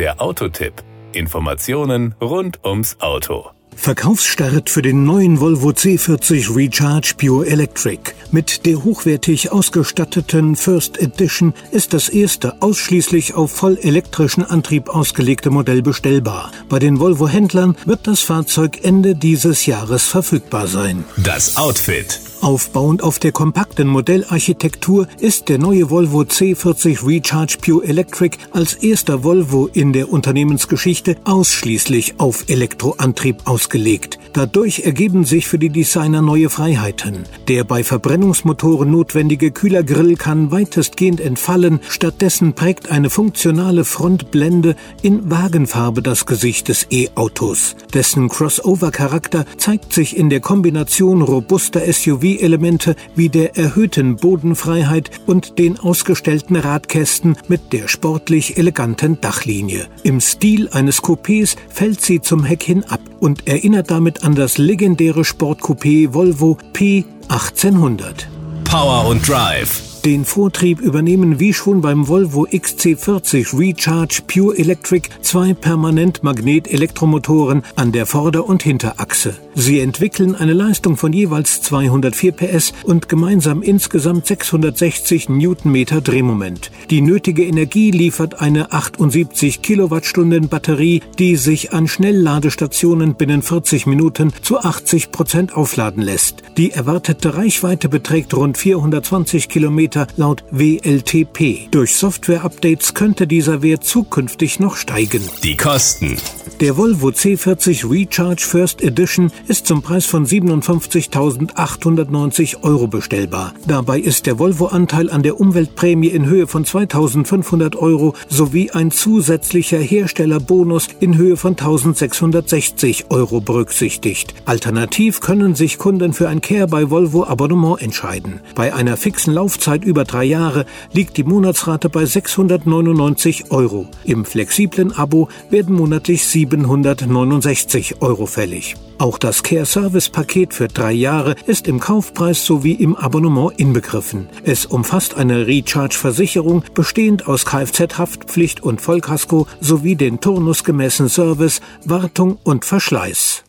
Der Autotipp. Informationen rund ums Auto. Verkaufsstart für den neuen Volvo C40 Recharge Pure Electric. Mit der hochwertig ausgestatteten First Edition ist das erste ausschließlich auf vollelektrischen Antrieb ausgelegte Modell bestellbar. Bei den Volvo-Händlern wird das Fahrzeug Ende dieses Jahres verfügbar sein. Das Outfit. Aufbauend auf der kompakten Modellarchitektur ist der neue Volvo C40 Recharge Pure Electric als erster Volvo in der Unternehmensgeschichte ausschließlich auf Elektroantrieb ausgelegt. Dadurch ergeben sich für die Designer neue Freiheiten. Der bei Verbrennungsmotoren notwendige Kühlergrill kann weitestgehend entfallen, stattdessen prägt eine funktionale Frontblende in Wagenfarbe das Gesicht des E-Autos. Dessen Crossover-Charakter zeigt sich in der Kombination robuster SUV Elemente wie der erhöhten Bodenfreiheit und den ausgestellten Radkästen mit der sportlich eleganten Dachlinie. Im Stil eines Coupés fällt sie zum Heck hin ab und erinnert damit an das legendäre Sportcoupé Volvo P1800. Power und Drive. Den Vortrieb übernehmen wie schon beim Volvo XC40 Recharge Pure Electric zwei permanent Magnet-Elektromotoren an der Vorder- und Hinterachse. Sie entwickeln eine Leistung von jeweils 204 PS und gemeinsam insgesamt 660 Newtonmeter Drehmoment. Die nötige Energie liefert eine 78 Kilowattstunden Batterie, die sich an Schnellladestationen binnen 40 Minuten zu 80 Prozent aufladen lässt. Die erwartete Reichweite beträgt rund 420 Kilometer Kilometer laut WLTP. Durch Software-Updates könnte dieser Wert zukünftig noch steigen. Die Kosten. Der Volvo C40 Recharge First Edition ist zum Preis von 57.890 Euro bestellbar. Dabei ist der Volvo-Anteil an der Umweltprämie in Höhe von 2.500 Euro sowie ein zusätzlicher Herstellerbonus in Höhe von 1.660 Euro berücksichtigt. Alternativ können sich Kunden für ein Care bei Volvo Abonnement entscheiden. Bei einer fixen Laufzeit über drei Jahre liegt die Monatsrate bei 699 Euro. Im flexiblen Abo werden monatlich 7 769 Euro fällig. Auch das Care Service Paket für drei Jahre ist im Kaufpreis sowie im Abonnement inbegriffen. Es umfasst eine Recharge-Versicherung bestehend aus Kfz-Haftpflicht und Vollkasko sowie den turnusgemäßen Service, Wartung und Verschleiß.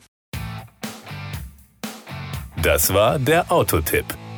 Das war der Autotipp.